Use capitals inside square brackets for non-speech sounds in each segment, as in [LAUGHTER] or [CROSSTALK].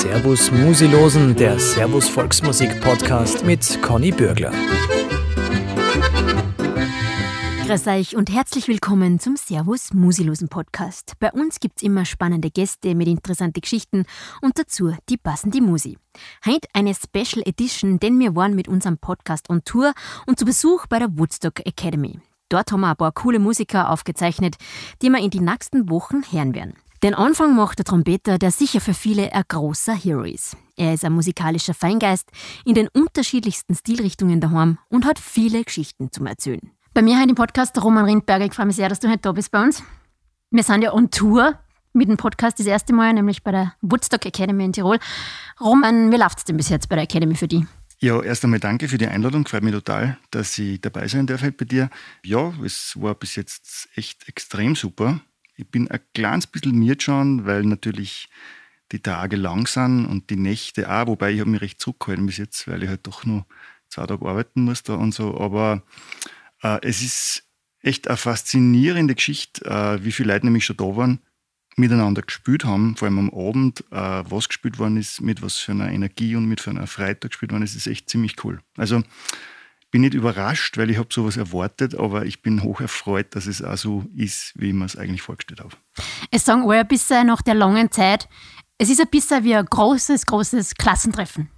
Servus Musilosen, der Servus Volksmusik Podcast mit Conny Bürgler. Grüß euch und herzlich willkommen zum Servus Musilosen Podcast. Bei uns gibt's immer spannende Gäste mit interessanten Geschichten und dazu die passende Musi. Heute eine Special Edition, denn wir waren mit unserem Podcast on Tour und zu Besuch bei der Woodstock Academy. Dort haben wir ein paar coole Musiker aufgezeichnet, die wir in die nächsten Wochen hören werden. Den Anfang macht der Trompeter, der sicher für viele ein großer Hero ist. Er ist ein musikalischer Feingeist in den unterschiedlichsten Stilrichtungen daheim und hat viele Geschichten zum Erzählen. Bei mir heute im Podcast Roman Rindberger. Ich freue mich sehr, dass du heute da bist bei uns. Wir sind ja on Tour mit dem Podcast das erste Mal, nämlich bei der Woodstock Academy in Tirol. Roman, wie läuft es denn bis jetzt bei der Academy für dich? Ja, erst einmal danke für die Einladung. Freut mich total, dass ich dabei sein darf bei dir. Ja, es war bis jetzt echt extrem super. Ich bin ein kleines bisschen miert schon, weil natürlich die Tage lang sind und die Nächte auch, wobei ich habe mich recht zurückgehalten bis jetzt, weil ich halt doch nur zwei Tage arbeiten musste und so. Aber äh, es ist echt eine faszinierende Geschichte, äh, wie viele Leute nämlich schon da waren, miteinander gespielt haben, vor allem am Abend, äh, was gespielt worden ist, mit was für einer Energie und mit für einer Freitag gespielt worden ist, ist echt ziemlich cool. Also bin nicht überrascht, weil ich habe sowas erwartet, aber ich bin hoch erfreut, dass es auch so ist, wie ich mir es eigentlich vorgestellt habe. Es sagen alle ein bisschen nach der langen Zeit, es ist ein bisschen wie ein großes, großes Klassentreffen.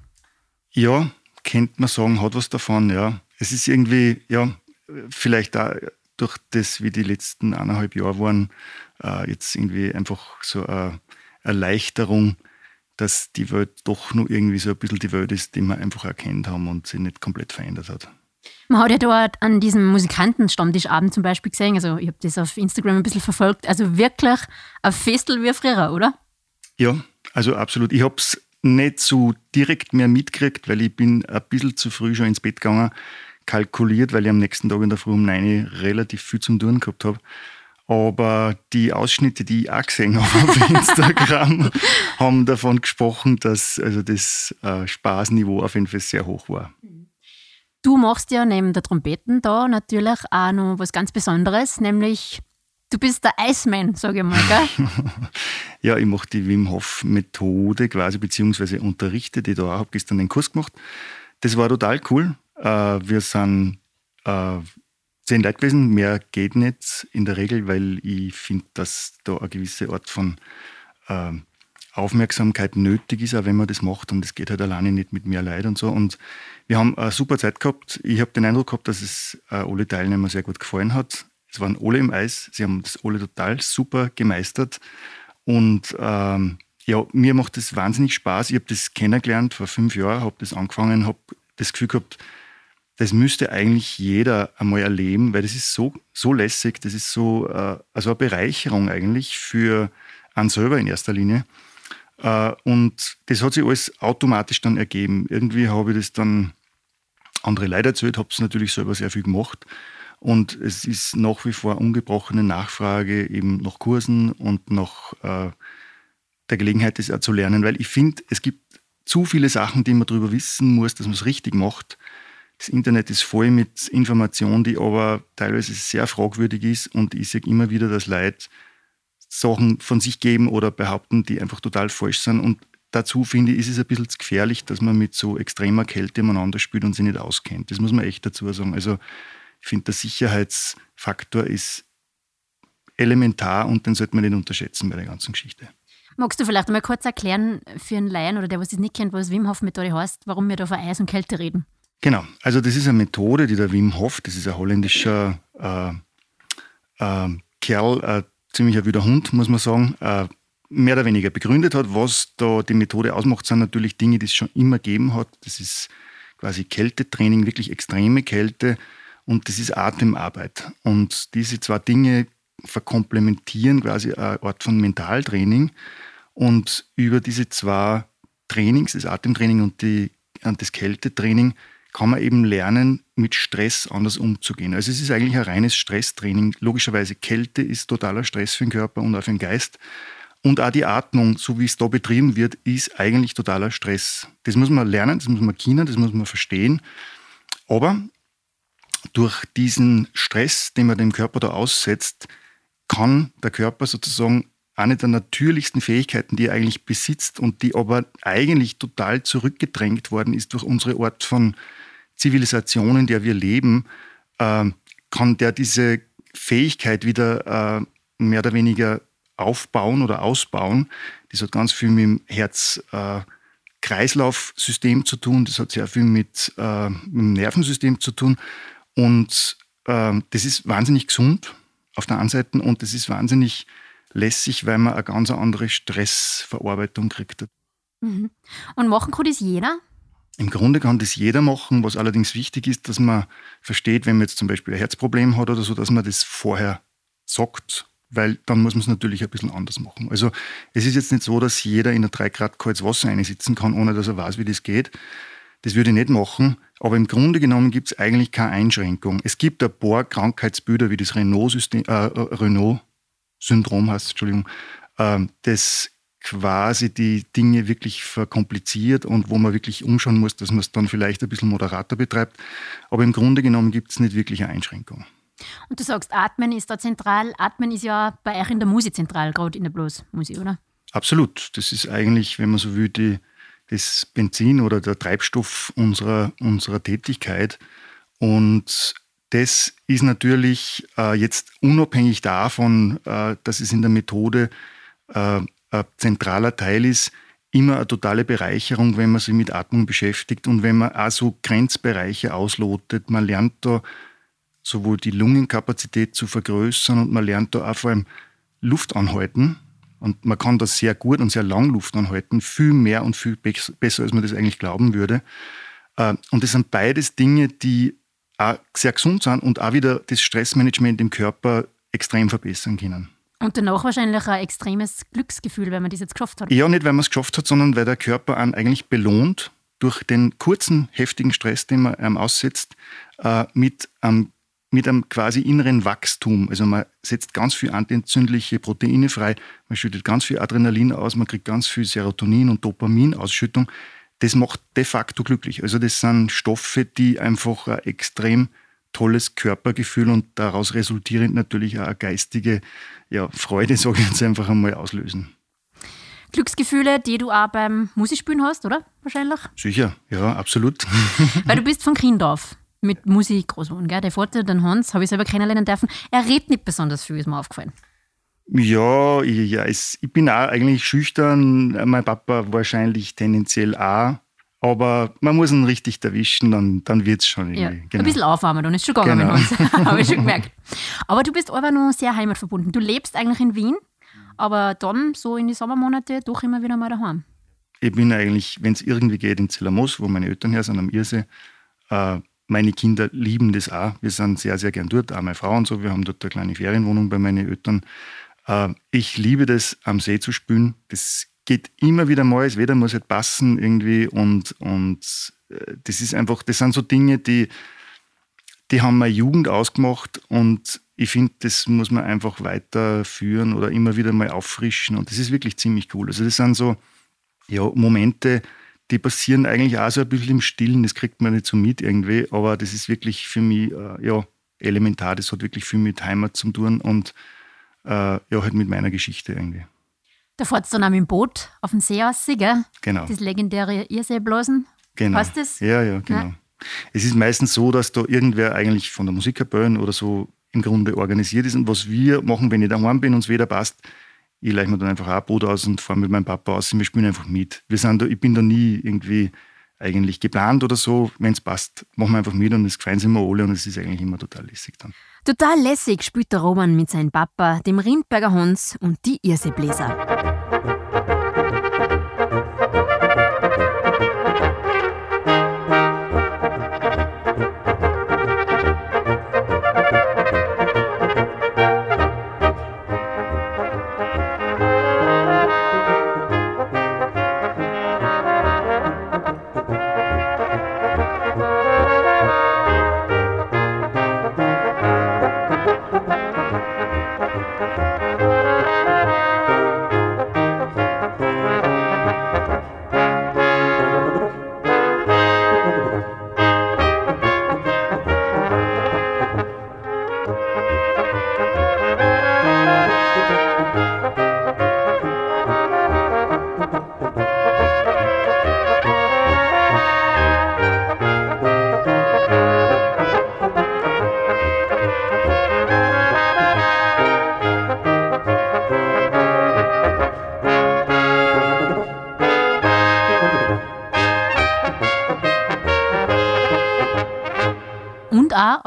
Ja, könnte man sagen, hat was davon, ja. Es ist irgendwie, ja, vielleicht auch durch das, wie die letzten eineinhalb Jahre waren, äh, jetzt irgendwie einfach so eine Erleichterung, dass die Welt doch nur irgendwie so ein bisschen die Welt ist, die wir einfach erkannt haben und sie nicht komplett verändert hat. Man hat ja dort an diesem Musikantenstammtischabend zum Beispiel gesehen, also ich habe das auf Instagram ein bisschen verfolgt, also wirklich ein Festel wie früher, oder? Ja, also absolut. Ich habe es nicht so direkt mehr mitgekriegt, weil ich bin ein bisschen zu früh schon ins Bett gegangen, kalkuliert, weil ich am nächsten Tag in der Früh um 9 Uhr relativ viel zum Tun gehabt habe. Aber die Ausschnitte, die ich auch gesehen [LAUGHS] habe auf Instagram, [LAUGHS] haben davon gesprochen, dass also das äh, Spaßniveau auf jeden Fall sehr hoch war. Du machst ja neben der Trompeten da natürlich auch noch was ganz Besonderes, nämlich du bist der Iceman, sage ich mal, gell? [LAUGHS] ja, ich mache die Wim Hof Methode quasi, beziehungsweise unterrichte die da auch, habe gestern den Kurs gemacht. Das war total cool. Äh, wir sind äh, zehn Leute gewesen, mehr geht nicht in der Regel, weil ich finde, dass da eine gewisse Art von äh, Aufmerksamkeit nötig ist, auch wenn man das macht. Und es geht halt alleine nicht mit mehr Leid und so. Und wir haben eine super Zeit gehabt. Ich habe den Eindruck gehabt, dass es äh, alle Teilnehmer sehr gut gefallen hat. Es waren alle im Eis. Sie haben das alle total super gemeistert. Und ähm, ja, mir macht das wahnsinnig Spaß. Ich habe das kennengelernt vor fünf Jahren, habe das angefangen, habe das Gefühl gehabt, das müsste eigentlich jeder einmal erleben, weil das ist so, so lässig, das ist so äh, also eine Bereicherung eigentlich für einen selber in erster Linie. Äh, und das hat sich alles automatisch dann ergeben. Irgendwie habe ich das dann andere Leute erzählt, habe es natürlich selber sehr viel gemacht. Und es ist nach wie vor ungebrochene Nachfrage eben nach Kursen und nach äh, der Gelegenheit, das auch zu lernen, weil ich finde, es gibt zu viele Sachen, die man darüber wissen muss, dass man es richtig macht. Das Internet ist voll mit Informationen, die aber teilweise sehr fragwürdig ist und ich sehe immer wieder, dass Leute Sachen von sich geben oder behaupten, die einfach total falsch sind. Und dazu finde ich, ist es ein bisschen zu gefährlich, dass man mit so extremer Kälte miteinander spielt und sich nicht auskennt. Das muss man echt dazu sagen. Also ich finde, der Sicherheitsfaktor ist elementar und den sollte man nicht unterschätzen bei der ganzen Geschichte. Magst du vielleicht mal kurz erklären für einen Laien oder der, was es nicht kennt, was Wim Hof Methode heißt, warum wir da von Eis und Kälte reden? Genau, also das ist eine Methode, die der Wim Hof, das ist ein holländischer äh, äh, Kerl, äh, ziemlich ein wilder Hund, muss man sagen, äh, mehr oder weniger begründet hat. Was da die Methode ausmacht, sind natürlich Dinge, die es schon immer gegeben hat. Das ist quasi Kältetraining, wirklich extreme Kälte und das ist Atemarbeit. Und diese zwei Dinge verkomplementieren quasi eine Art von Mentaltraining. Und über diese zwei Trainings, das Atemtraining und, die, und das Kältetraining, kann man eben lernen, mit Stress anders umzugehen. Also es ist eigentlich ein reines Stresstraining. Logischerweise Kälte ist totaler Stress für den Körper und auch für den Geist. Und auch die Atmung, so wie es da betrieben wird, ist eigentlich totaler Stress. Das muss man lernen, das muss man kennen, das muss man verstehen. Aber durch diesen Stress, den man dem Körper da aussetzt, kann der Körper sozusagen eine der natürlichsten Fähigkeiten, die er eigentlich besitzt und die aber eigentlich total zurückgedrängt worden ist durch unsere Art von Zivilisation, in der wir leben, äh, kann der diese Fähigkeit wieder äh, mehr oder weniger aufbauen oder ausbauen. Das hat ganz viel mit dem Herz-Kreislauf-System äh, zu tun, das hat sehr viel mit, äh, mit dem Nervensystem zu tun und äh, das ist wahnsinnig gesund auf der einen Seite und das ist wahnsinnig lässig, weil man eine ganz andere Stressverarbeitung kriegt. Mhm. Und machen kann das jeder? Im Grunde kann das jeder machen, was allerdings wichtig ist, dass man versteht, wenn man jetzt zum Beispiel ein Herzproblem hat oder so, dass man das vorher sagt, weil dann muss man es natürlich ein bisschen anders machen. Also es ist jetzt nicht so, dass jeder in ein 3 Grad kaltes Wasser einsitzen kann, ohne dass er weiß, wie das geht. Das würde ich nicht machen, aber im Grunde genommen gibt es eigentlich keine Einschränkung. Es gibt ein paar Krankheitsbilder wie das Renault-Syndrom, äh, Renault heißt Entschuldigung, äh, das quasi die Dinge wirklich verkompliziert und wo man wirklich umschauen muss, dass man es dann vielleicht ein bisschen moderater betreibt. Aber im Grunde genommen gibt es nicht wirklich eine Einschränkung. Und du sagst, Atmen ist da zentral. Atmen ist ja bei euch in der Musik zentral, gerade in der Blues-Musik, oder? Absolut. Das ist eigentlich, wenn man so will, die, das Benzin oder der Treibstoff unserer, unserer Tätigkeit. Und das ist natürlich äh, jetzt unabhängig davon, äh, dass es in der Methode äh, zentraler Teil ist, immer eine totale Bereicherung, wenn man sich mit Atmung beschäftigt und wenn man auch so Grenzbereiche auslotet. Man lernt da sowohl die Lungenkapazität zu vergrößern und man lernt da auch vor allem Luft anhalten. Und man kann das sehr gut und sehr lang Luft anhalten, viel mehr und viel besser, als man das eigentlich glauben würde. Äh, und das sind beides Dinge, die auch sehr gesund sind und auch wieder das Stressmanagement im Körper extrem verbessern können. Und danach wahrscheinlich ein extremes Glücksgefühl, wenn man das jetzt geschafft hat. Ja, nicht weil man es geschafft hat, sondern weil der Körper einen eigentlich belohnt durch den kurzen, heftigen Stress, den man einem aussetzt, äh, mit, einem, mit einem quasi inneren Wachstum. Also man setzt ganz viel antientzündliche Proteine frei, man schüttet ganz viel Adrenalin aus, man kriegt ganz viel Serotonin und Dopaminausschüttung. Das macht de facto glücklich. Also das sind Stoffe, die einfach extrem tolles Körpergefühl und daraus resultierend natürlich auch eine geistige ja, Freude, [LAUGHS] sage ich jetzt einfach einmal, auslösen. Glücksgefühle, die du auch beim Musikspielen hast, oder? Wahrscheinlich? Sicher, ja, absolut. [LAUGHS] Weil du bist von Kind auf mit Musik groß geworden, gell? Der Vater, den Hans, habe ich selber kennenlernen dürfen. Er redet nicht besonders viel, ist mir aufgefallen. Ja, ja ich bin auch eigentlich schüchtern. Mein Papa wahrscheinlich tendenziell auch. Aber man muss ihn richtig erwischen, dann, dann wird es schon irgendwie. Ja, genau. Ein bisschen aufwärmen, dann ist schon gegangen genau. mit uns. [LAUGHS] Habe ich schon [LAUGHS] gemerkt. Aber du bist aber noch sehr heimatverbunden. Du lebst eigentlich in Wien, aber dann so in die Sommermonate doch immer wieder mal daheim. Ich bin eigentlich, wenn es irgendwie geht, in Zellermoos, wo meine Eltern her sind, am Irsee. Äh, meine Kinder lieben das auch. Wir sind sehr, sehr gern dort, auch meine Frau und so. Wir haben dort eine kleine Ferienwohnung bei meinen Eltern. Äh, ich liebe das, am See zu spülen. Das geht immer wieder mal, das Wetter muss halt passen irgendwie und, und äh, das ist einfach, das sind so Dinge, die, die haben meine Jugend ausgemacht und ich finde, das muss man einfach weiterführen oder immer wieder mal auffrischen und das ist wirklich ziemlich cool. Also das sind so ja, Momente, die passieren eigentlich auch so ein bisschen im Stillen, das kriegt man nicht so mit irgendwie, aber das ist wirklich für mich äh, ja, elementar, das hat wirklich viel mit Heimat zu tun und ja, halt mit meiner Geschichte irgendwie. Da fährt es dann auch mit dem Boot auf den See aus, gell? Genau. Das legendäre Irseeblasen. Genau. Heißt das? Ja, ja, genau. Ja. Es ist meistens so, dass da irgendwer eigentlich von der Musikkapelle oder so im Grunde organisiert ist. Und was wir machen, wenn ich daheim bin und es wieder passt, ich leiche mir dann einfach auch ein Boot aus und fahre mit meinem Papa aus und wir spielen einfach mit. Wir sind da, ich bin da nie irgendwie eigentlich geplant oder so. Wenn es passt, machen wir einfach mit und es gefallen sich immer alle und es ist eigentlich immer total lässig dann. Total lässig spielt der Roman mit seinem Papa, dem Rindberger Hans und die Irrsebläser.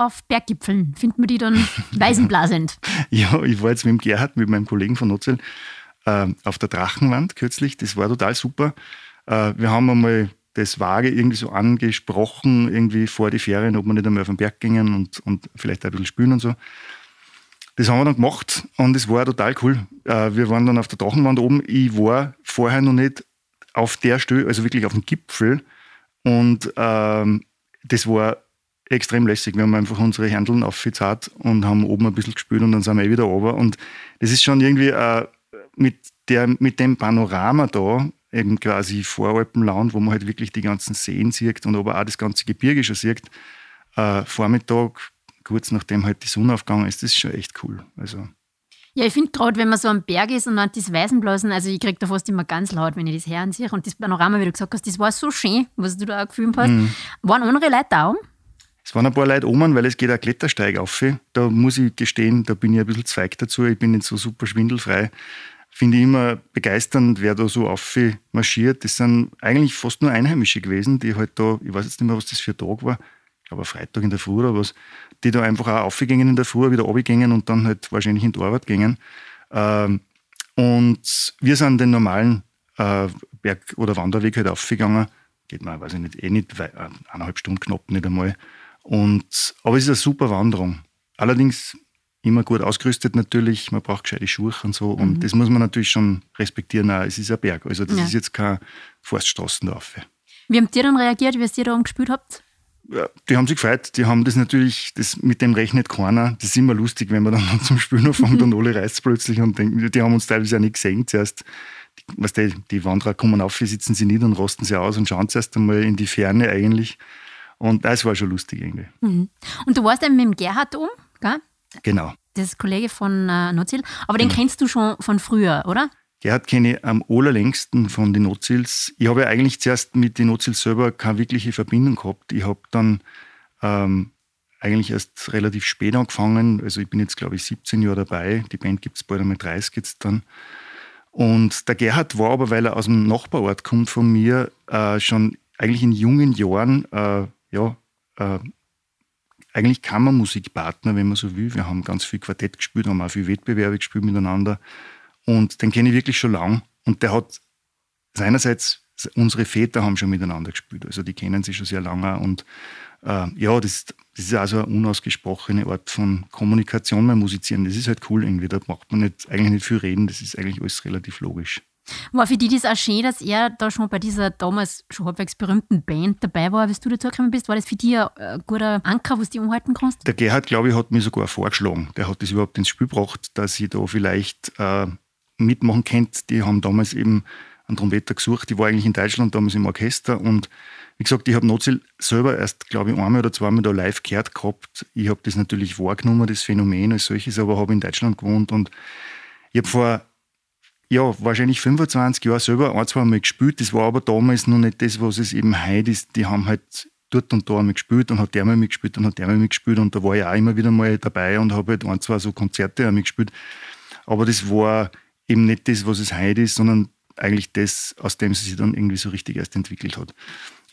Auf Berggipfeln. Findet man die dann [LAUGHS] weisenblasend? ja, ich war jetzt mit dem Gerhard, mit meinem Kollegen von Notzel, äh, auf der Drachenwand kürzlich. Das war total super. Äh, wir haben einmal das vage irgendwie so angesprochen, irgendwie vor die Ferien, ob wir nicht einmal auf den Berg gingen und, und vielleicht ein bisschen spülen und so. Das haben wir dann gemacht und es war total cool. Äh, wir waren dann auf der Drachenwand oben. Ich war vorher noch nicht auf der Stelle, also wirklich auf dem Gipfel. Und ähm, das war extrem lässig. Wir haben einfach unsere Händeln aufgezahlt und haben oben ein bisschen gespielt und dann sind wir eh wieder runter. Und das ist schon irgendwie äh, mit, der, mit dem Panorama da, eben quasi Voralpenland, wo man halt wirklich die ganzen Seen sieht und aber auch das ganze Gebirge schon sieht, äh, Vormittag, kurz nachdem halt die Sonne aufgegangen ist, das ist schon echt cool. Also. Ja, ich finde gerade, wenn man so am Berg ist und dann das Weißenblasen, also ich kriege da fast immer ganz laut, wenn ich das heransehe. Und das Panorama, wie du gesagt hast, das war so schön, was du da auch gefilmt hast. Mhm. Waren andere Leute da? Es waren ein paar Leute oben, weil es geht ein Klettersteig auf. Da muss ich gestehen, da bin ich ein bisschen zweig dazu. Ich bin nicht so super schwindelfrei. Finde ich immer begeisternd, wer da so marschiert. Das sind eigentlich fast nur Einheimische gewesen, die halt da, ich weiß jetzt nicht mehr, was das für ein Tag war, ich glaube Freitag in der Früh oder was, die da einfach auch aufgegangen in der Früh, wieder runtergegangen und dann halt wahrscheinlich in die Arbeit gingen. Ähm, und wir sind den normalen äh, Berg- oder Wanderweg halt aufgegangen. Geht mal, weiß ich nicht, eh nicht, eineinhalb Stunden knapp nicht einmal. Und, aber es ist eine super Wanderung. Allerdings immer gut ausgerüstet natürlich, man braucht gescheite Schuhe und so. Und mhm. das muss man natürlich schon respektieren. Auch. Es ist ein Berg, also das ja. ist jetzt keine Forststraßen drauf. Wie habt ihr dann reagiert, wie ihr da umgespielt habt? Ja, die haben sich gefreut. Die haben das natürlich, das, mit dem rechnet keiner. Das ist immer lustig, wenn man dann [LAUGHS] zum Spielen anfängt und alle reißt plötzlich und denken, die haben uns teilweise auch nicht gesehen zuerst. Die, was die, die Wanderer kommen auf, sitzen sie nieder und rosten sie aus und schauen zuerst einmal in die Ferne eigentlich. Und das war schon lustig irgendwie. Mhm. Und du warst dann mit dem Gerhard um, gell? Genau. Das ist Kollege von äh, Nozil. Aber genau. den kennst du schon von früher, oder? Gerhard kenne ich am allerlängsten von den Nozils. Ich habe ja eigentlich zuerst mit den Nozils selber keine wirkliche Verbindung gehabt. Ich habe dann ähm, eigentlich erst relativ spät angefangen. Also ich bin jetzt, glaube ich, 17 Jahre dabei. Die Band gibt es bald einmal 30 jetzt dann. Und der Gerhard war aber, weil er aus dem Nachbarort kommt von mir, äh, schon eigentlich in jungen Jahren äh, ja, äh, eigentlich Kammermusikpartner, wenn man so will. Wir haben ganz viel Quartett gespielt, haben auch viel Wettbewerbe gespielt miteinander. Und den kenne ich wirklich schon lang. Und der hat seinerseits, unsere Väter haben schon miteinander gespielt. Also die kennen sich schon sehr lange. Und äh, ja, das, das ist also eine unausgesprochene Art von Kommunikation beim Musizieren. Das ist halt cool irgendwie. Da macht man nicht, eigentlich nicht viel reden. Das ist eigentlich alles relativ logisch. War für dich das auch schön, dass er da schon bei dieser damals schon halbwegs berühmten Band dabei war, bis du dazugekommen bist? War das für dich ein guter Anker, was du umhalten kannst? Der Gerhard, glaube ich, hat mir sogar vorgeschlagen. Der hat das überhaupt ins Spiel gebracht, dass ich da vielleicht äh, mitmachen könnte. Die haben damals eben einen Trompeter gesucht. Die war eigentlich in Deutschland damals im Orchester und wie gesagt, ich habe Nozil selber erst, glaube ich, einmal oder zweimal da live gehört gehabt. Ich habe das natürlich wahrgenommen, das Phänomen als solches, aber habe in Deutschland gewohnt und ich habe vor ja, wahrscheinlich 25 Jahre selber ein, zwei Mal gespielt. Das war aber damals noch nicht das, was es eben heute ist. Die haben halt dort und da einmal gespielt und hat der mal mitgespielt und hat der mal mitgespielt und da war ich auch immer wieder mal dabei und habe halt ein, zwei so Konzerte auch mitgespielt. Aber das war eben nicht das, was es heute ist, sondern eigentlich das, aus dem sie sich dann irgendwie so richtig erst entwickelt hat.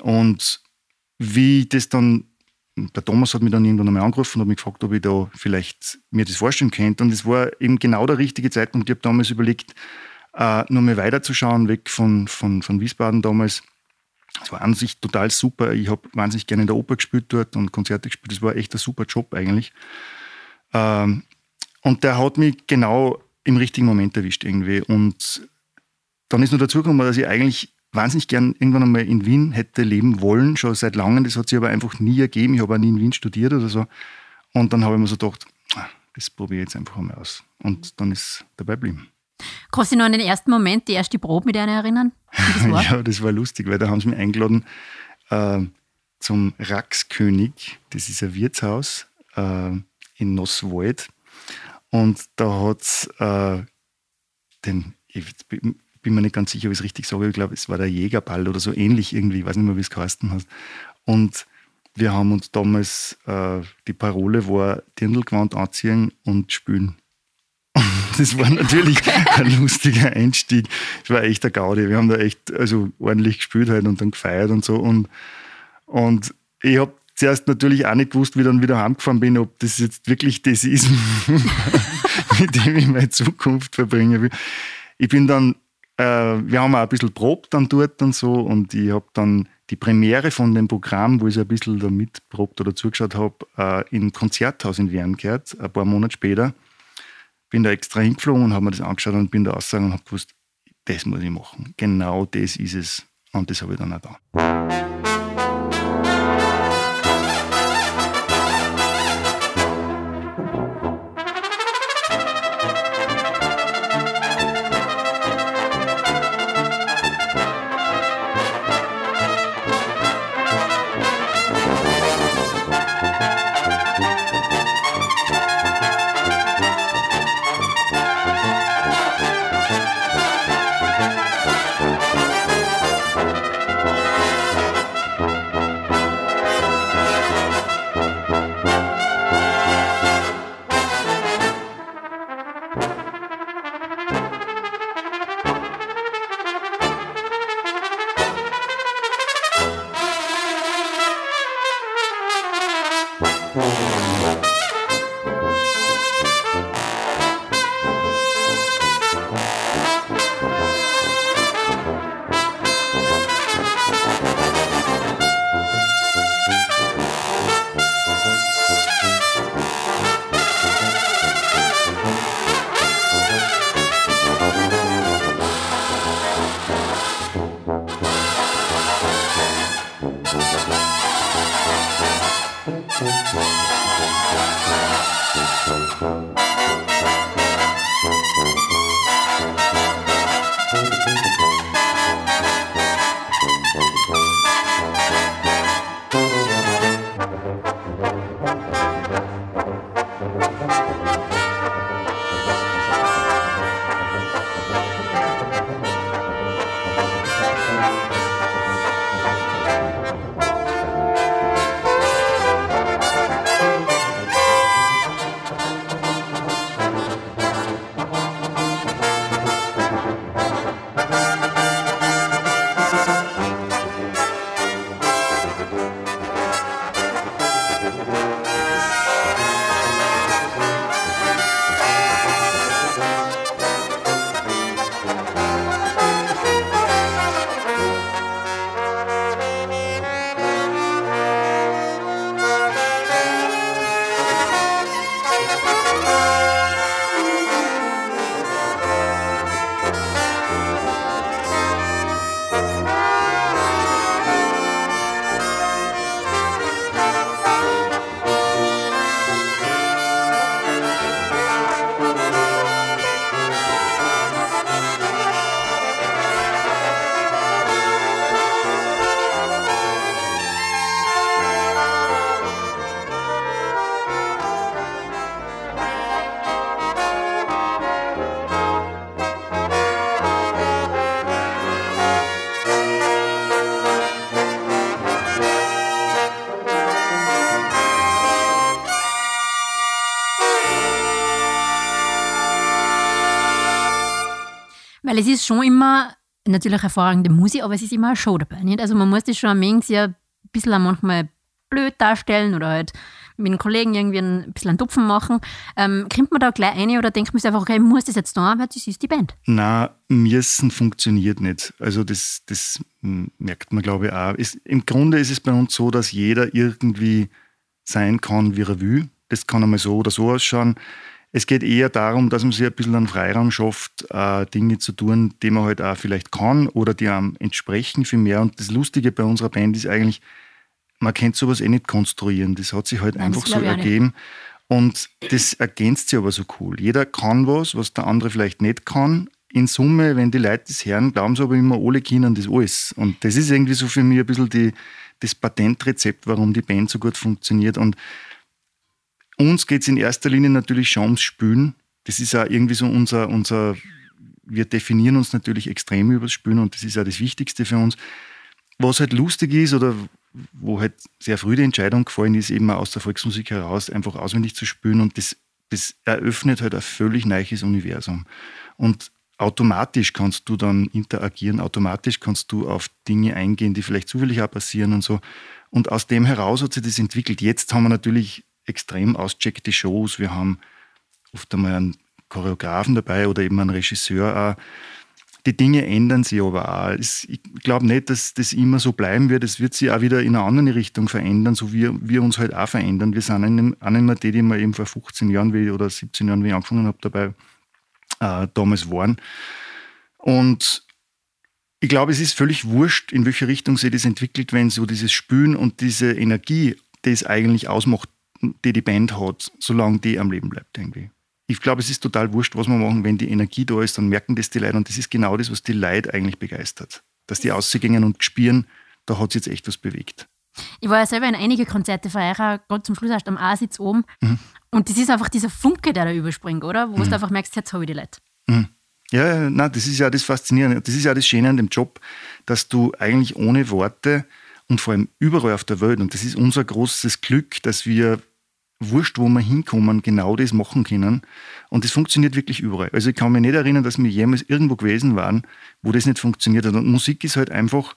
Und wie das dann, der Thomas hat mich dann irgendwann einmal angerufen und hat mich gefragt, ob ich da vielleicht mir das vorstellen könnte. Und es war eben genau der richtige Zeitpunkt. Ich habe damals überlegt, äh, noch mal weiterzuschauen, weg von, von, von Wiesbaden damals. Es war an sich total super. Ich habe wahnsinnig gerne in der Oper gespielt dort und Konzerte gespielt. Das war echt ein super Job eigentlich. Ähm, und der hat mich genau im richtigen Moment erwischt irgendwie. Und dann ist nur dazu gekommen, dass ich eigentlich wahnsinnig gern irgendwann einmal in Wien hätte leben wollen, schon seit langem. Das hat sich aber einfach nie ergeben. Ich habe auch nie in Wien studiert oder so. Und dann habe ich mir so gedacht, ah, das probiere ich jetzt einfach mal aus. Und dann ist dabei geblieben. Kannst du dich noch an den ersten Moment, die erste Probe mit einer erinnern? Das [LAUGHS] ja, das war lustig, weil da haben sie mich eingeladen äh, zum Raxkönig. Das ist ein Wirtshaus äh, in Nosswald. Und da hat es äh, den, ich bin mir nicht ganz sicher, ob ich es richtig sage, ich glaube, es war der Jägerball oder so ähnlich irgendwie, ich weiß nicht mehr, wie es geheißen hat. Und wir haben uns damals, äh, die Parole war Dirndlgewand anziehen und spülen. [LAUGHS] Das war natürlich [LAUGHS] ein lustiger Einstieg. Es war echt der Gaudi. Wir haben da echt also ordentlich gespielt halt und dann gefeiert und so. Und, und ich habe zuerst natürlich auch nicht gewusst, wie ich dann wieder heimgefahren bin, ob das jetzt wirklich das ist, [LAUGHS] mit dem ich meine Zukunft verbringen will. Ich bin dann, äh, wir haben auch ein bisschen probt dann dort und so und ich habe dann die Premiere von dem Programm, wo ich ein bisschen da mitprobt oder zugeschaut habe, äh, im Konzerthaus in Wien gehört, ein paar Monate später. Bin da extra hingeflogen und habe mir das angeschaut und bin da ausgegangen und habe gewusst, das muss ich machen. Genau das ist es. Und das habe ich dann auch da. Weil es ist schon immer natürlich hervorragende Musik, aber es ist immer eine Show dabei. Nicht? Also man muss das schon am ein bisschen manchmal blöd darstellen oder halt mit den Kollegen irgendwie ein bisschen einen Tupfen machen. Ähm, kommt man da gleich eine oder denkt man sich einfach, okay, ich muss das jetzt da, weil das ist die Band? Na, müssen funktioniert nicht. Also das, das merkt man, glaube ich, auch. Es, Im Grunde ist es bei uns so, dass jeder irgendwie sein kann, wie er will. Das kann einmal so oder so ausschauen. Es geht eher darum, dass man sich ein bisschen einen Freiraum schafft, äh, Dinge zu tun, die man halt auch vielleicht kann oder die einem entsprechen viel mehr. Und das Lustige bei unserer Band ist eigentlich, man kennt sowas eh nicht konstruieren. Das hat sich halt Nein, einfach so ergeben. Und das ergänzt sich aber so cool. Jeder kann was, was der andere vielleicht nicht kann. In Summe, wenn die Leute das hören, glauben sie aber immer, alle können das alles. Und das ist irgendwie so für mich ein bisschen die, das Patentrezept, warum die Band so gut funktioniert. Und uns geht es in erster Linie natürlich schon ums Spülen. Das ist ja irgendwie so unser, unser, wir definieren uns natürlich extrem über das Spülen und das ist ja das Wichtigste für uns. Was halt lustig ist oder wo halt sehr früh die Entscheidung gefallen ist, eben aus der Volksmusik heraus einfach auswendig zu spülen und das, das eröffnet halt ein völlig neues Universum. Und automatisch kannst du dann interagieren, automatisch kannst du auf Dinge eingehen, die vielleicht zufällig auch passieren und so. Und aus dem heraus hat sich das entwickelt. Jetzt haben wir natürlich extrem ausgecheckte Shows. Wir haben oft einmal einen Choreografen dabei oder eben einen Regisseur auch. Die Dinge ändern sich aber auch. Ich glaube nicht, dass das immer so bleiben wird. Es wird sich auch wieder in eine andere Richtung verändern, so wie wir uns halt auch verändern. Wir sind nicht mehr die, die wir eben vor 15 Jahren wie, oder 17 Jahren, wie ich angefangen habe, dabei äh, damals waren. Und ich glaube, es ist völlig wurscht, in welche Richtung sich das entwickelt, wenn so dieses Spülen und diese Energie, die es eigentlich ausmacht, die die Band hat, solange die am Leben bleibt irgendwie. Ich glaube, es ist total wurscht, was wir machen. Wenn die Energie da ist, dann merken das die Leute. Und das ist genau das, was die Leute eigentlich begeistert. Dass die ausgehen und spüren, da hat sich jetzt echt was bewegt. Ich war ja selber in einige Konzerte von euch, gerade zum Schluss erst am A-Sitz oben. Mhm. Und das ist einfach dieser Funke, der da überspringt, oder? Wo mhm. du einfach merkst, jetzt habe ich die Leute. Mhm. Ja, nein, das ist ja das Faszinierende. Das ist ja das Schöne an dem Job, dass du eigentlich ohne Worte und vor allem überall auf der Welt, und das ist unser großes Glück, dass wir wurscht, wo wir hinkommen, genau das machen können. Und das funktioniert wirklich überall. Also ich kann mich nicht erinnern, dass wir jemals irgendwo gewesen waren, wo das nicht funktioniert hat. Und Musik ist halt einfach,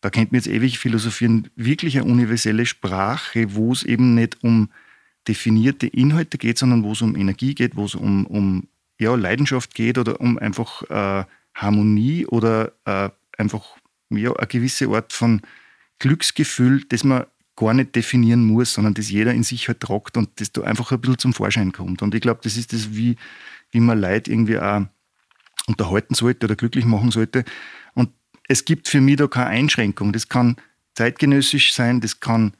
da kennt man jetzt ewig philosophieren, wirklich eine universelle Sprache, wo es eben nicht um definierte Inhalte geht, sondern wo es um Energie geht, wo es um, um ja, Leidenschaft geht oder um einfach äh, Harmonie oder äh, einfach ja, eine gewisse Art von Glücksgefühl, das man gar nicht definieren muss, sondern das jeder in sich halt tragt und das da einfach ein bisschen zum Vorschein kommt. Und ich glaube, das ist das, wie, wie man Leute irgendwie auch unterhalten sollte oder glücklich machen sollte. Und es gibt für mich da keine Einschränkung. Das kann zeitgenössisch sein, das kann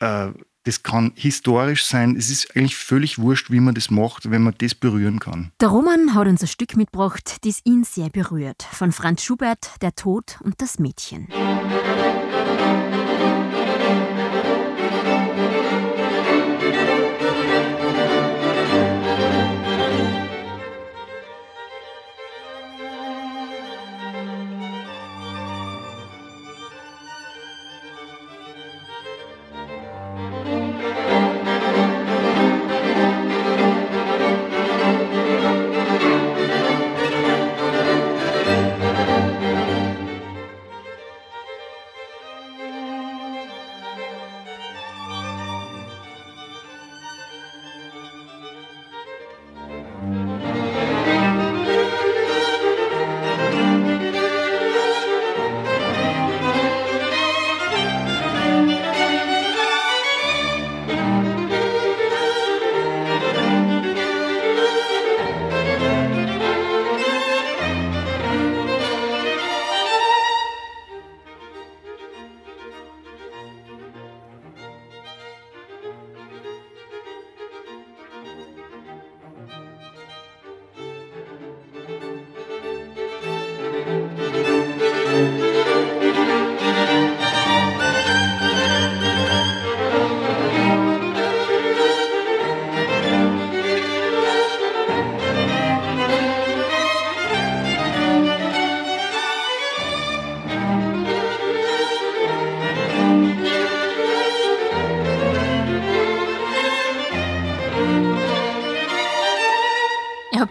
äh, das kann historisch sein. Es ist eigentlich völlig wurscht, wie man das macht, wenn man das berühren kann. Der Roman hat uns ein Stück mitgebracht, das ihn sehr berührt. Von Franz Schubert, Der Tod und das Mädchen.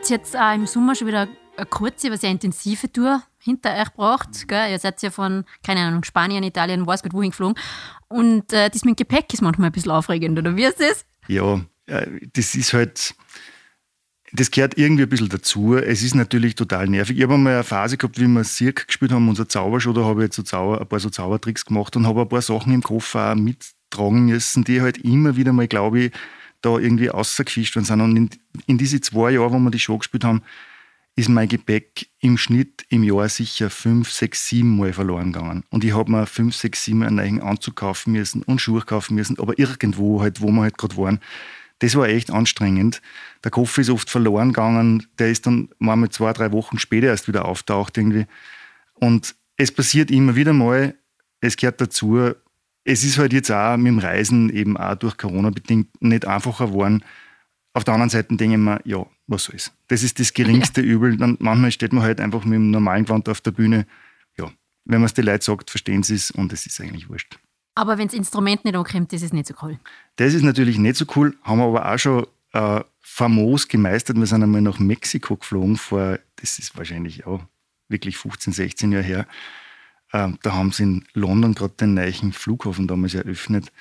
Habt jetzt auch im Sommer schon wieder eine kurze, aber sehr intensive Tour hinter euch gebracht. Gell? Ihr seid ja von, keine Ahnung, Spanien, Italien, weiß Gott wohin geflogen. Und äh, das mit Gepäck ist manchmal ein bisschen aufregend, oder wie ist das? Ja, das ist halt, das gehört irgendwie ein bisschen dazu. Es ist natürlich total nervig. Ich habe einmal eine Phase gehabt, wie wir Cirque gespielt haben, unser Zaubershow, da habe ich jetzt so Zauber, ein paar so Zaubertricks gemacht und habe ein paar Sachen im Koffer auch mittragen müssen, die halt immer wieder mal, glaube ich, da irgendwie rausgefischt worden sind. Und in, in diese zwei Jahre, wo wir die Show gespielt haben, ist mein Gepäck im Schnitt im Jahr sicher fünf, sechs, sieben Mal verloren gegangen. Und ich habe mir fünf, sechs, sieben Mal einen neuen Anzug kaufen müssen und Schuhe kaufen müssen, aber irgendwo halt, wo wir halt gerade waren. Das war echt anstrengend. Der Koffer ist oft verloren gegangen. Der ist dann manchmal zwei, drei Wochen später erst wieder auftaucht irgendwie. Und es passiert immer wieder mal, es gehört dazu, es ist halt jetzt auch mit dem Reisen eben auch durch Corona bedingt nicht einfacher geworden. Auf der anderen Seite denke ich mir, ja, was soll's. Das ist das geringste ja. [LAUGHS] Übel. Dann manchmal steht man halt einfach mit dem normalen Gewand auf der Bühne. Ja, wenn man es den Leuten sagt, verstehen sie es und es ist eigentlich wurscht. Aber wenn das Instrument nicht ankommt, das ist nicht so cool. Das ist natürlich nicht so cool, haben wir aber auch schon äh, famos gemeistert. Wir sind einmal nach Mexiko geflogen vor, das ist wahrscheinlich auch wirklich 15, 16 Jahre her äh, da haben sie in London gerade den neuen Flughafen damals eröffnet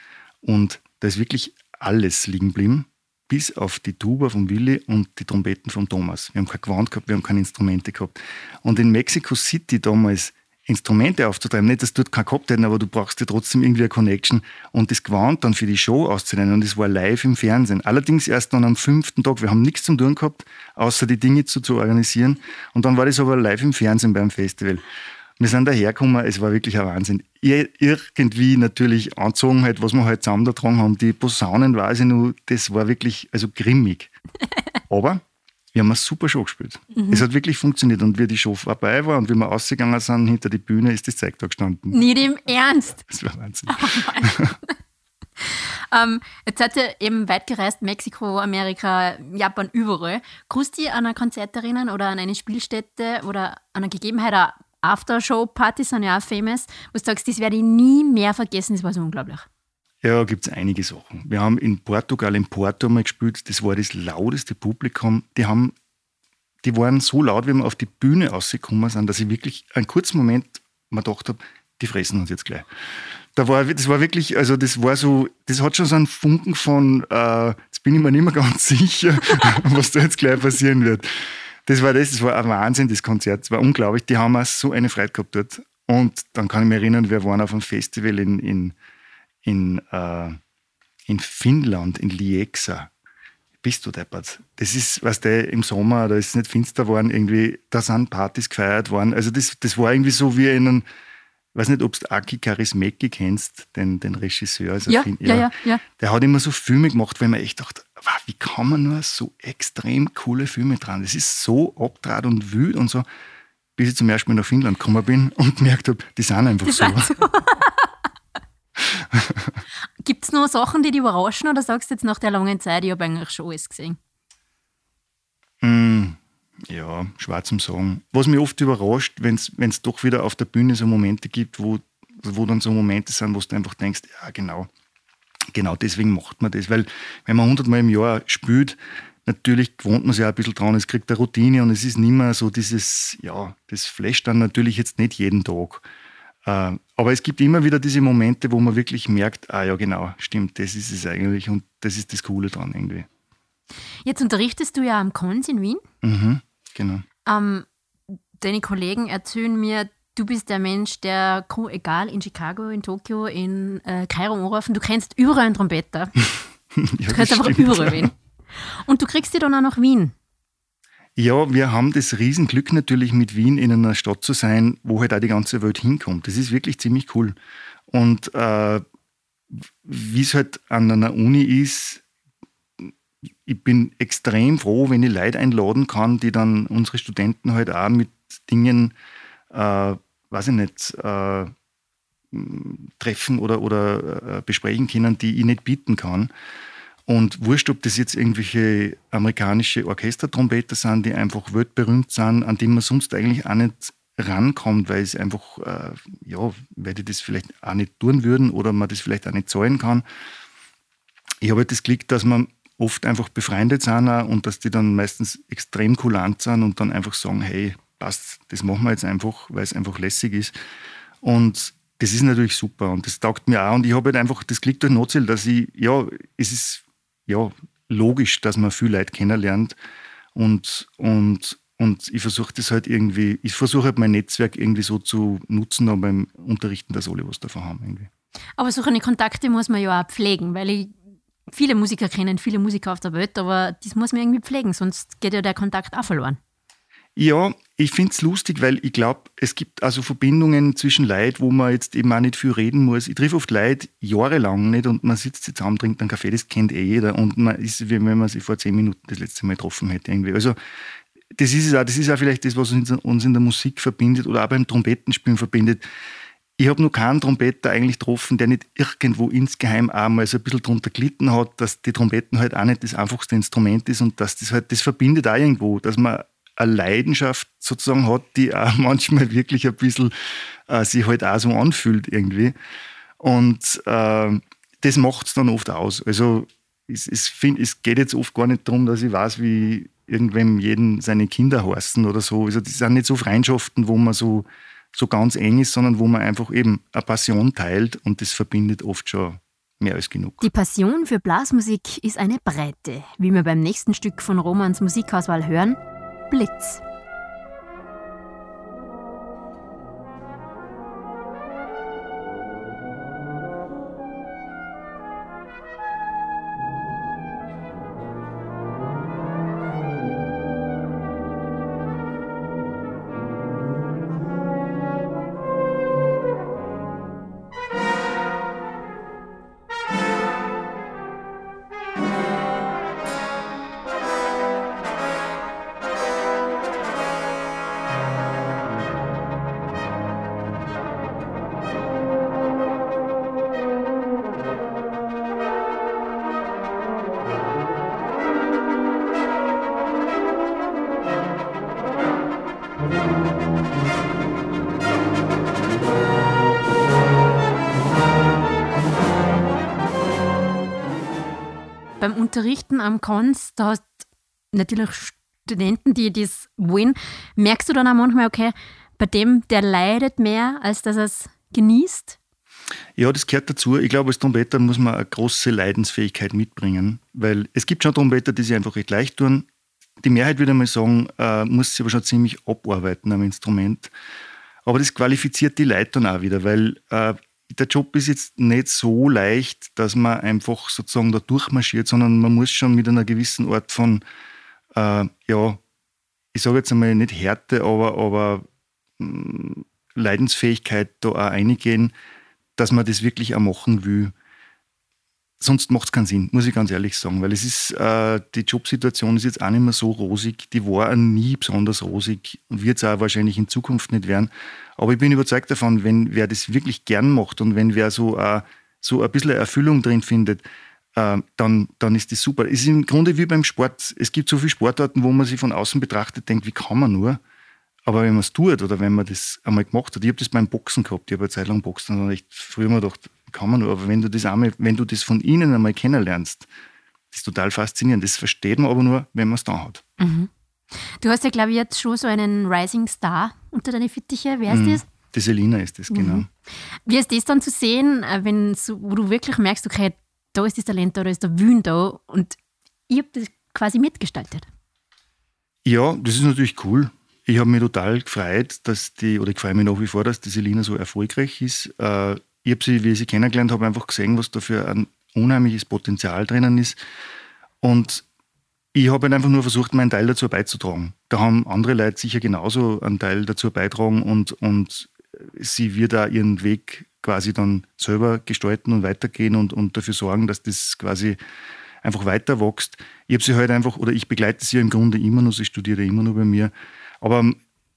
und da ist wirklich alles liegen geblieben, bis auf die Tuba von Willi und die Trompeten von Thomas. Wir haben kein Gewand gehabt, wir haben keine Instrumente gehabt. Und in Mexico City damals Instrumente aufzutreiben. Nicht, dass du dort keinen gehabt hätten, aber du brauchst ja trotzdem irgendwie eine Connection und das Gewand dann für die Show auszunehmen. Und es war live im Fernsehen. Allerdings erst dann am fünften Tag. Wir haben nichts zum tun gehabt, außer die Dinge zu, zu organisieren. Und dann war das aber live im Fernsehen beim Festival. Wir sind dahergekommen, es war wirklich ein Wahnsinn. Irgendwie natürlich anzogen, halt, was wir halt zusammen da haben. Die Posaunen, weiß ich nur, das war wirklich also grimmig. [LAUGHS] Aber wir haben eine super Show gespielt. Mhm. Es hat wirklich funktioniert. Und wie die Show vorbei war und wie wir ausgegangen sind hinter die Bühne, ist das Zeug da gestanden. Nicht im Ernst. Das war Wahnsinn. Oh [LAUGHS] ähm, jetzt seid ihr eben weit gereist, Mexiko, Amerika, Japan, überall. Kannst du an ein Konzert erinnern oder an eine Spielstätte oder an eine Gegebenheit, eine Aftershow-Partys sind ja auch famous, wo du sagst, das werde ich nie mehr vergessen, das war so unglaublich. Ja, gibt es einige Sachen. Wir haben in Portugal, in Porto mal gespielt, das war das lauteste Publikum. Die haben, die waren so laut, wie wir auf die Bühne rausgekommen sind, dass ich wirklich einen kurzen Moment mir gedacht habe, die fressen uns jetzt gleich. Da war, das war wirklich, also das war so, das hat schon so einen Funken von, äh, jetzt bin ich mir nicht mehr ganz [LAUGHS] sicher, was da jetzt gleich passieren wird. Das war das, das war ein Wahnsinn, das Konzert. Das war unglaublich. Die haben auch so eine Freude gehabt dort. Und dann kann ich mich erinnern, wir waren auf einem Festival in, in in, äh, in Finnland, in Lieksa. Bist du deppert? Das ist, was der im Sommer, da ist es nicht finster geworden, irgendwie, da sind Partys gefeiert worden. Also das, das war irgendwie so wie in einem, weiß nicht, ob du Aki Karismäki kennst, den, den Regisseur. Also ja, Finn, ja, ja, ja, Der hat immer so Filme gemacht, weil man echt dachte, wie kann man nur so extrem coole Filme dran? Das ist so abtrat und wütend und so, bis ich zum ersten Mal nach Finnland gekommen bin und gemerkt habe, die sind einfach die so. Sind so. [LAUGHS] Gibt es noch Sachen, die dich überraschen oder sagst du jetzt nach der langen Zeit, ich habe eigentlich schon alles gesehen? Mm, ja, schwer zum Sagen. Was mich oft überrascht, wenn es doch wieder auf der Bühne so Momente gibt, wo, wo dann so Momente sind, wo du einfach denkst, ja genau, genau deswegen macht man das. Weil wenn man hundertmal im Jahr spielt, natürlich gewohnt man sich auch ein bisschen dran, es kriegt eine Routine und es ist nicht mehr so dieses, ja, das flasht dann natürlich jetzt nicht jeden Tag. Äh, aber es gibt immer wieder diese Momente, wo man wirklich merkt, ah ja genau, stimmt, das ist es eigentlich und das ist das Coole dran irgendwie. Jetzt unterrichtest du ja am Kons in Wien. Mhm, genau. Ähm, deine Kollegen erzählen mir, du bist der Mensch, der, egal, in Chicago, in Tokio, in äh, Kairo umrufen, du kennst überall einen Trompeter. [LAUGHS] ja, du kennst einfach überall wen. Und du kriegst die dann auch nach Wien. Ja, wir haben das Riesenglück natürlich mit Wien in einer Stadt zu sein, wo halt auch die ganze Welt hinkommt. Das ist wirklich ziemlich cool. Und äh, wie es halt an einer Uni ist, ich bin extrem froh, wenn ich Leute einladen kann, die dann unsere Studenten halt auch mit Dingen, äh, weiß ich nicht, äh, treffen oder, oder äh, besprechen können, die ich nicht bieten kann. Und wurscht, ob das jetzt irgendwelche amerikanische Orchestertrompeter sind, die einfach weltberühmt sind, an die man sonst eigentlich auch nicht rankommt, weil es einfach, äh, ja, weil die das vielleicht auch nicht tun würden oder man das vielleicht auch nicht zahlen kann. Ich habe halt das Glück, dass man oft einfach befreundet sind und dass die dann meistens extrem kulant sind und dann einfach sagen, hey, passt, das machen wir jetzt einfach, weil es einfach lässig ist. Und das ist natürlich super und das taugt mir auch. Und ich habe halt einfach das Glück durch Notziel, dass ich, ja, es ist ja, logisch, dass man viel Leute kennenlernt und, und, und ich versuche das halt irgendwie, ich versuche halt mein Netzwerk irgendwie so zu nutzen, aber beim Unterrichten, dass alle was davon haben irgendwie. Aber solche Kontakte muss man ja auch pflegen, weil ich viele Musiker kennen, viele Musiker auf der Welt, aber das muss man irgendwie pflegen, sonst geht ja der Kontakt auch verloren. Ja, ich finde es lustig, weil ich glaube, es gibt also Verbindungen zwischen Leuten, wo man jetzt eben auch nicht viel reden muss. Ich treffe oft Leute jahrelang nicht und man sitzt zusammen, trinkt einen Kaffee, das kennt eh jeder und man ist, wie wenn man sich vor zehn Minuten das letzte Mal getroffen hätte. Irgendwie. Also das ist es auch, das ist auch vielleicht das, was uns in der Musik verbindet oder auch beim Trompetenspielen verbindet. Ich habe noch keinen Trompeter eigentlich getroffen, der nicht irgendwo insgeheim auch mal so ein bisschen drunter gelitten hat, dass die Trompeten halt auch nicht das einfachste Instrument ist und dass das halt, das verbindet auch irgendwo, dass man eine Leidenschaft sozusagen hat, die auch [LAUGHS] manchmal wirklich ein bisschen äh, sich halt auch so anfühlt irgendwie. Und äh, das macht es dann oft aus. Also es, es, find, es geht jetzt oft gar nicht darum, dass ich weiß, wie irgendwem jeden seine Kinder heißen oder so. Also das sind nicht so Freundschaften, wo man so so ganz eng ist, sondern wo man einfach eben eine Passion teilt und das verbindet oft schon mehr als genug. Die Passion für Blasmusik ist eine Breite, wie wir beim nächsten Stück von Romans Musikauswahl hören, Blitz. Unterrichten am Konst, da hast natürlich Studenten, die das wollen. Merkst du dann auch manchmal, okay, bei dem, der leidet mehr, als dass er es genießt? Ja, das gehört dazu. Ich glaube, als Trompeter muss man eine große Leidensfähigkeit mitbringen, weil es gibt schon Trompeter, die sich einfach recht leicht tun. Die Mehrheit, würde ich mal sagen, äh, muss sich aber schon ziemlich abarbeiten am Instrument. Aber das qualifiziert die Leute dann auch wieder, weil äh, der Job ist jetzt nicht so leicht, dass man einfach sozusagen da durchmarschiert, sondern man muss schon mit einer gewissen Art von, äh, ja, ich sage jetzt einmal nicht Härte, aber, aber mh, mm, Leidensfähigkeit da auch eingehen, dass man das wirklich auch machen will sonst macht es keinen Sinn, muss ich ganz ehrlich sagen, weil es ist, äh, die Jobsituation ist jetzt auch nicht mehr so rosig, die war nie besonders rosig und wird es auch wahrscheinlich in Zukunft nicht werden. Aber ich bin überzeugt davon, wenn wer das wirklich gern macht und wenn wer so, äh, so ein bisschen Erfüllung drin findet, äh, dann, dann ist das super. Es ist im Grunde wie beim Sport. Es gibt so viele Sportarten, wo man sich von außen betrachtet, denkt, wie kann man nur? Aber wenn man es tut oder wenn man das einmal gemacht hat, ich habe das beim Boxen gehabt, ich habe eine Zeit lang Boxen und ich früher mal gedacht, kann man nur, aber wenn du das einmal, wenn du das von ihnen einmal kennenlernst, das ist total faszinierend. Das versteht man aber nur, wenn man es da hat. Mhm. Du hast ja, glaube ich, jetzt schon so einen Rising Star unter deine Fittiche. Wer ist mhm. das? Die Selina ist das, genau. Mhm. Wie ist das dann zu sehen, äh, wenn wo du wirklich merkst, okay, da ist das Talent da, da ist der Wün da und ich habe das quasi mitgestaltet? Ja, das ist natürlich cool. Ich habe mich total gefreut, dass die, oder ich freue mich nach wie vor, dass die Selina so erfolgreich ist. Äh, ich habe sie, wie ich sie kennengelernt habe, einfach gesehen, was da für ein unheimliches Potenzial drinnen ist. Und ich habe halt einfach nur versucht, meinen Teil dazu beizutragen. Da haben andere Leute sicher genauso einen Teil dazu beitragen und, und sie wird da ihren Weg quasi dann selber gestalten und weitergehen und, und dafür sorgen, dass das quasi einfach weiter wächst. Ich habe sie halt einfach, oder ich begleite sie im Grunde immer noch, sie studiert immer noch bei mir. Aber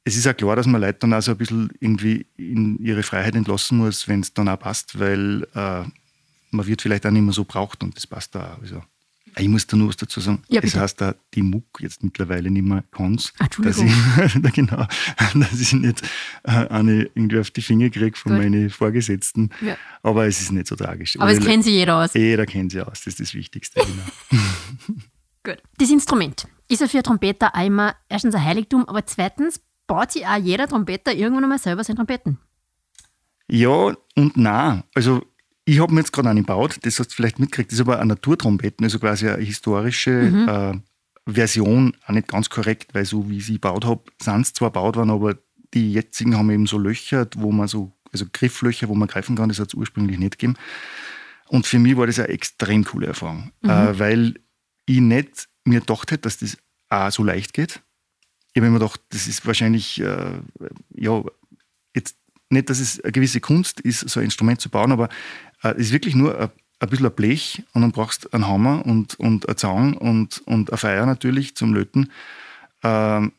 es ist ja klar, dass man Leute dann auch so ein bisschen irgendwie in ihre Freiheit entlassen muss, wenn es dann auch passt, weil äh, man wird vielleicht auch nicht mehr so braucht und das passt da auch. Also, ich muss da nur was dazu sagen. Ja, das heißt, da die Muck jetzt mittlerweile nicht mehr kann's, dass ich, [LAUGHS] genau, dass ich nicht äh, eine irgendwie auf die Finger kriege von Gut. meinen Vorgesetzten. Ja. Aber es ist nicht so tragisch. Aber es kennt sich jeder aus. Jeder kennt sich aus, das ist das Wichtigste. Genau. [LAUGHS] Gut. Das Instrument ist ja für Trompeter einmal erstens ein Heiligtum, aber zweitens baut sich auch jeder Trompeter irgendwann einmal selber seine Trompeten? Ja und nein. Also ich habe mir jetzt gerade einen gebaut, das hast du vielleicht mitgekriegt, das ist aber eine Naturtrompeten, also quasi eine historische mhm. äh, Version, auch nicht ganz korrekt, weil so wie ich sie gebaut habe, sind es zwar gebaut worden, aber die jetzigen haben eben so Löcher, wo man so, also Grifflöcher, wo man greifen kann, das hat es ursprünglich nicht gegeben. Und für mich war das eine extrem coole Erfahrung, mhm. äh, weil ich nicht mir gedacht hätte, dass das auch so leicht geht ich habe mir gedacht, das ist wahrscheinlich, äh, ja, jetzt nicht, dass es eine gewisse Kunst ist, so ein Instrument zu bauen, aber äh, es ist wirklich nur ein, ein bisschen ein Blech und dann brauchst du einen Hammer und, und eine Zange und, und eine Feier natürlich zum Löten. Ähm,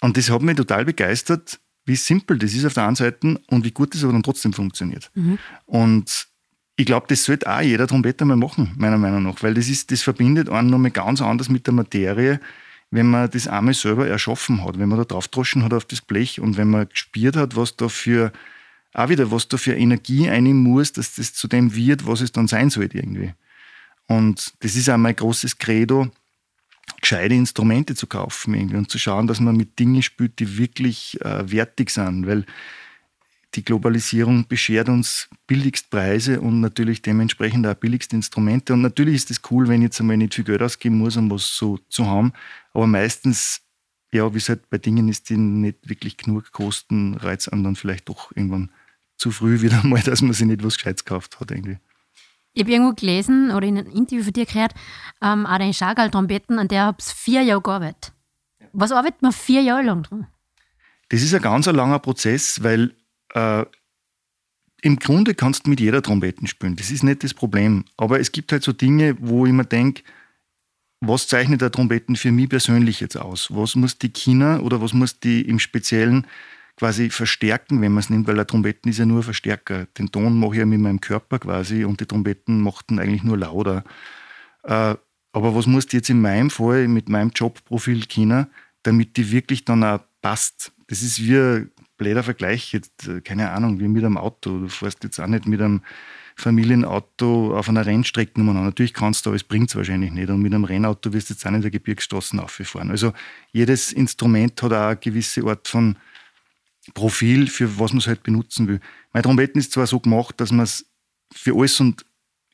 und das hat mich total begeistert, wie simpel das ist auf der einen Seite und wie gut das aber dann trotzdem funktioniert. Mhm. Und ich glaube, das sollte auch jeder Trompeter mal machen, meiner Meinung nach, weil das, ist, das verbindet einen nochmal ganz anders mit der Materie, wenn man das einmal selber erschaffen hat, wenn man da draufdroschen hat auf das Blech und wenn man gespürt hat, was da für, auch wieder, was da für Energie einnehmen muss, dass das zu dem wird, was es dann sein sollte irgendwie. Und das ist auch mein großes Credo, gescheite Instrumente zu kaufen irgendwie und zu schauen, dass man mit Dingen spielt, die wirklich äh, wertig sind, weil die Globalisierung beschert uns billigst Preise und natürlich dementsprechend auch billigste Instrumente. Und natürlich ist es cool, wenn ich jetzt einmal nicht viel Geld ausgeben muss, um was so zu haben. Aber meistens, ja, wie es halt bei Dingen ist, die nicht wirklich genug kosten, reizt an dann vielleicht doch irgendwann zu früh wieder [LAUGHS] mal, dass man sich nicht was Gescheites gekauft hat irgendwie. Ich habe irgendwo gelesen oder in einem Interview von dir gehört, ähm, auch deine Schagal-Trompeten, an der habe ich vier Jahre gearbeitet. Was arbeitet man vier Jahre lang dran? Das ist ein ganz langer Prozess, weil äh, im Grunde kannst du mit jeder Trompeten spielen. Das ist nicht das Problem. Aber es gibt halt so Dinge, wo ich mir denke, was zeichnet der Trompeten für mich persönlich jetzt aus? Was muss die Kinder oder was muss die im Speziellen quasi verstärken, wenn man es nimmt, weil der Trompeten ist ja nur ein Verstärker. Den Ton mache ich ja mit meinem Körper quasi und die Trompeten machten eigentlich nur lauter. Äh, aber was muss die jetzt in meinem Fall mit meinem Jobprofil kennen, damit die wirklich dann auch passt? Das ist wie blöder Vergleich jetzt, äh, keine Ahnung, wie mit einem Auto. Du fährst jetzt auch nicht mit einem Familienauto auf einer Rennstrecke umeinander. Natürlich kannst du, aber es bringt es wahrscheinlich nicht. Und mit einem Rennauto wirst du jetzt auch nicht der Gebirgsstraßen auffahren. Also jedes Instrument hat auch eine gewisse Art von Profil, für was man es halt benutzen will. Mein Trompeten ist zwar so gemacht, dass man es für alles und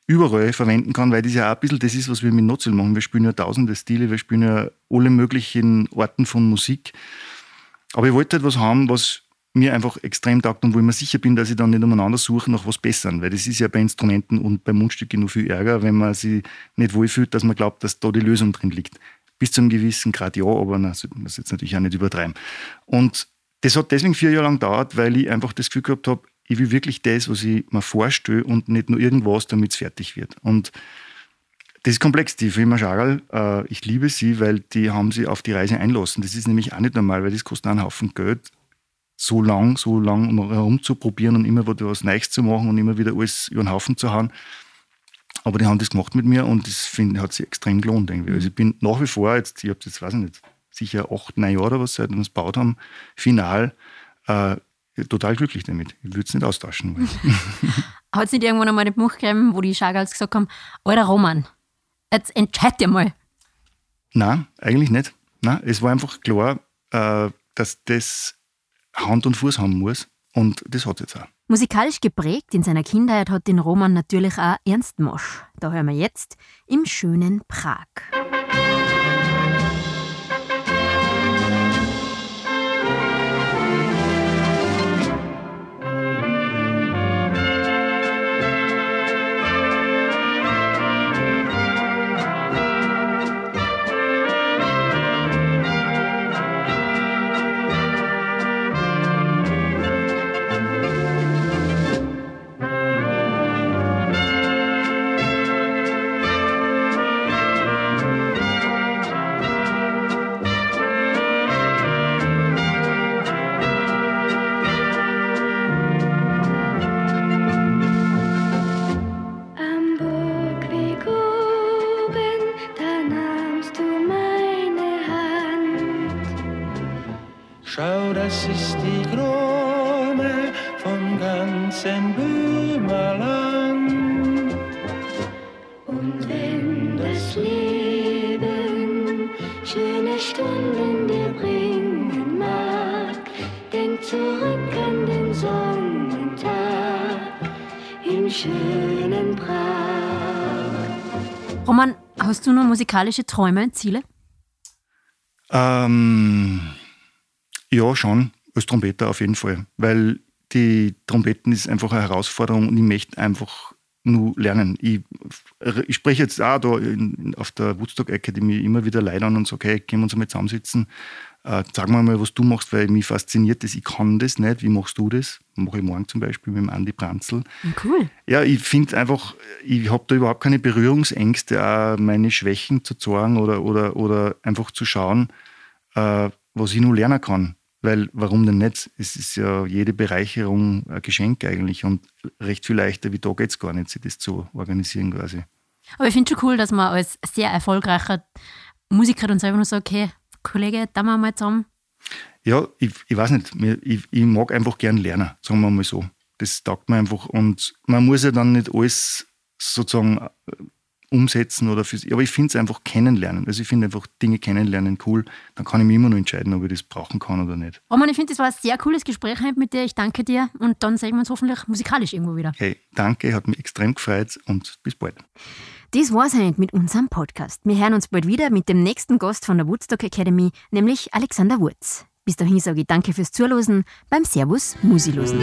überall verwenden kann, weil das ja auch ein bisschen das ist, was wir mit Notzel machen. Wir spielen ja tausende Stile, wir spielen ja alle möglichen Arten von Musik. Aber ich wollte halt was haben, was mir einfach extrem taugt und wo ich mir sicher bin, dass ich dann nicht umeinander suche nach was Besseren. Weil das ist ja bei Instrumenten und bei Mundstücken nur viel Ärger, wenn man sich nicht wohlfühlt, dass man glaubt, dass da die Lösung drin liegt. Bis zu einem gewissen Grad ja, aber na, das muss jetzt natürlich auch nicht übertreiben. Und das hat deswegen vier Jahre lang gedauert, weil ich einfach das Gefühl gehabt habe, ich will wirklich das, was ich mir vorstelle und nicht nur irgendwas, damit es fertig wird. Und das ist komplex, die Firma Schagal. Äh, ich liebe sie, weil die haben sie auf die Reise einlassen. Das ist nämlich auch nicht normal, weil das kostet einen Haufen Geld, so lang, so lang herumzuprobieren und immer wieder was Neues zu machen und immer wieder alles über den Haufen zu hauen. Aber die haben das gemacht mit mir und das find, hat sich extrem gelohnt. Irgendwie. Also ich bin nach wie vor, jetzt, ich habe jetzt, weiß ich nicht, sicher acht, neun Jahre oder was, seit wir es gebaut haben, final, äh, total glücklich damit. Ich würde es nicht austauschen. [LAUGHS] Hat es nicht irgendwann einmal den Buch gegeben, wo die Schagals gesagt haben, alter Roman, jetzt entscheid dir mal. Nein, eigentlich nicht. Nein, es war einfach klar, äh, dass das Hand und Fuß haben muss. Und das hat jetzt auch. Musikalisch geprägt in seiner Kindheit hat den Roman natürlich auch Ernst Mosch. Da hören wir jetzt im schönen Prag. Musikalische Träume und Ziele? Ähm, ja, schon. Als Trompeter auf jeden Fall. Weil die Trompeten ist einfach eine Herausforderung und ich möchte einfach nur lernen. Ich, ich spreche jetzt auch da in, auf der Woodstock Academy immer wieder Leute an und sage, okay, können wir uns mal zusammensitzen äh, sag mir mal, was du machst, weil mich fasziniert das. Ich kann das nicht. Wie machst du das? Mache ich morgen zum Beispiel mit dem Andi Branzel. Cool. Ja, ich finde einfach, ich habe da überhaupt keine Berührungsängste, auch meine Schwächen zu zeigen oder, oder, oder einfach zu schauen, äh, was ich nur lernen kann. Weil, warum denn nicht? Es ist ja jede Bereicherung ein Geschenk eigentlich und recht viel leichter wie da geht es gar nicht, sich das zu organisieren quasi. Aber ich finde schon cool, dass man als sehr erfolgreicher Musiker dann selber nur sagt, okay, Kollege, da wir mal zusammen? Ja, ich, ich weiß nicht. Ich, ich mag einfach gern lernen, sagen wir mal so. Das taugt mir einfach. Und man muss ja dann nicht alles sozusagen umsetzen oder fürs, aber ich finde es einfach kennenlernen. Also ich finde einfach Dinge kennenlernen cool. Dann kann ich mir immer noch entscheiden, ob ich das brauchen kann oder nicht. Roman, ich finde, das war ein sehr cooles Gespräch mit dir. Ich danke dir und dann sehen wir uns hoffentlich musikalisch irgendwo wieder. Hey, danke, hat mich extrem gefreut und bis bald. Das war's heute mit unserem Podcast. Wir hören uns bald wieder mit dem nächsten Gast von der Woodstock Academy, nämlich Alexander Wurz. Bis dahin sage ich danke fürs Zuhören beim Servus Musilosen.